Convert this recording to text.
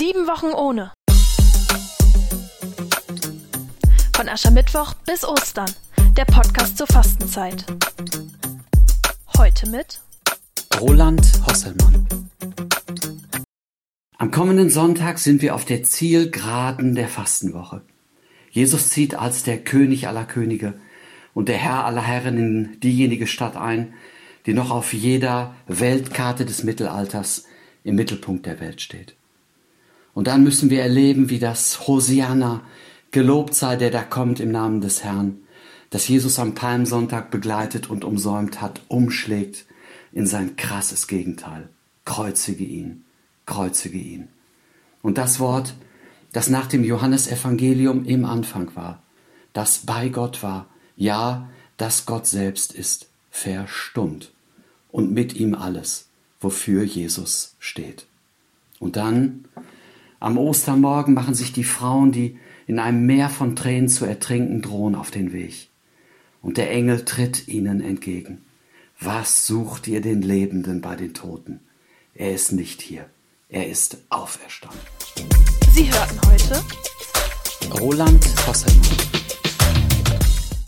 Sieben Wochen ohne. Von Aschermittwoch bis Ostern. Der Podcast zur Fastenzeit. Heute mit Roland Hosselmann. Am kommenden Sonntag sind wir auf der Zielgeraden der Fastenwoche. Jesus zieht als der König aller Könige und der Herr aller Herren in diejenige Stadt ein, die noch auf jeder Weltkarte des Mittelalters im Mittelpunkt der Welt steht. Und dann müssen wir erleben, wie das Hosianna, gelobt sei der da kommt im Namen des Herrn, das Jesus am Palmsonntag begleitet und umsäumt hat, umschlägt in sein krasses Gegenteil. Kreuzige ihn, kreuzige ihn. Und das Wort, das nach dem Johannesevangelium im Anfang war, das bei Gott war, ja, das Gott selbst ist, verstummt und mit ihm alles, wofür Jesus steht. Und dann, am Ostermorgen, machen sich die Frauen, die in einem Meer von Tränen zu ertrinken drohen, auf den Weg. Und der Engel tritt ihnen entgegen. Was sucht ihr den Lebenden bei den Toten? Er ist nicht hier, er ist auferstanden. Sie hörten heute Roland Hosselmann.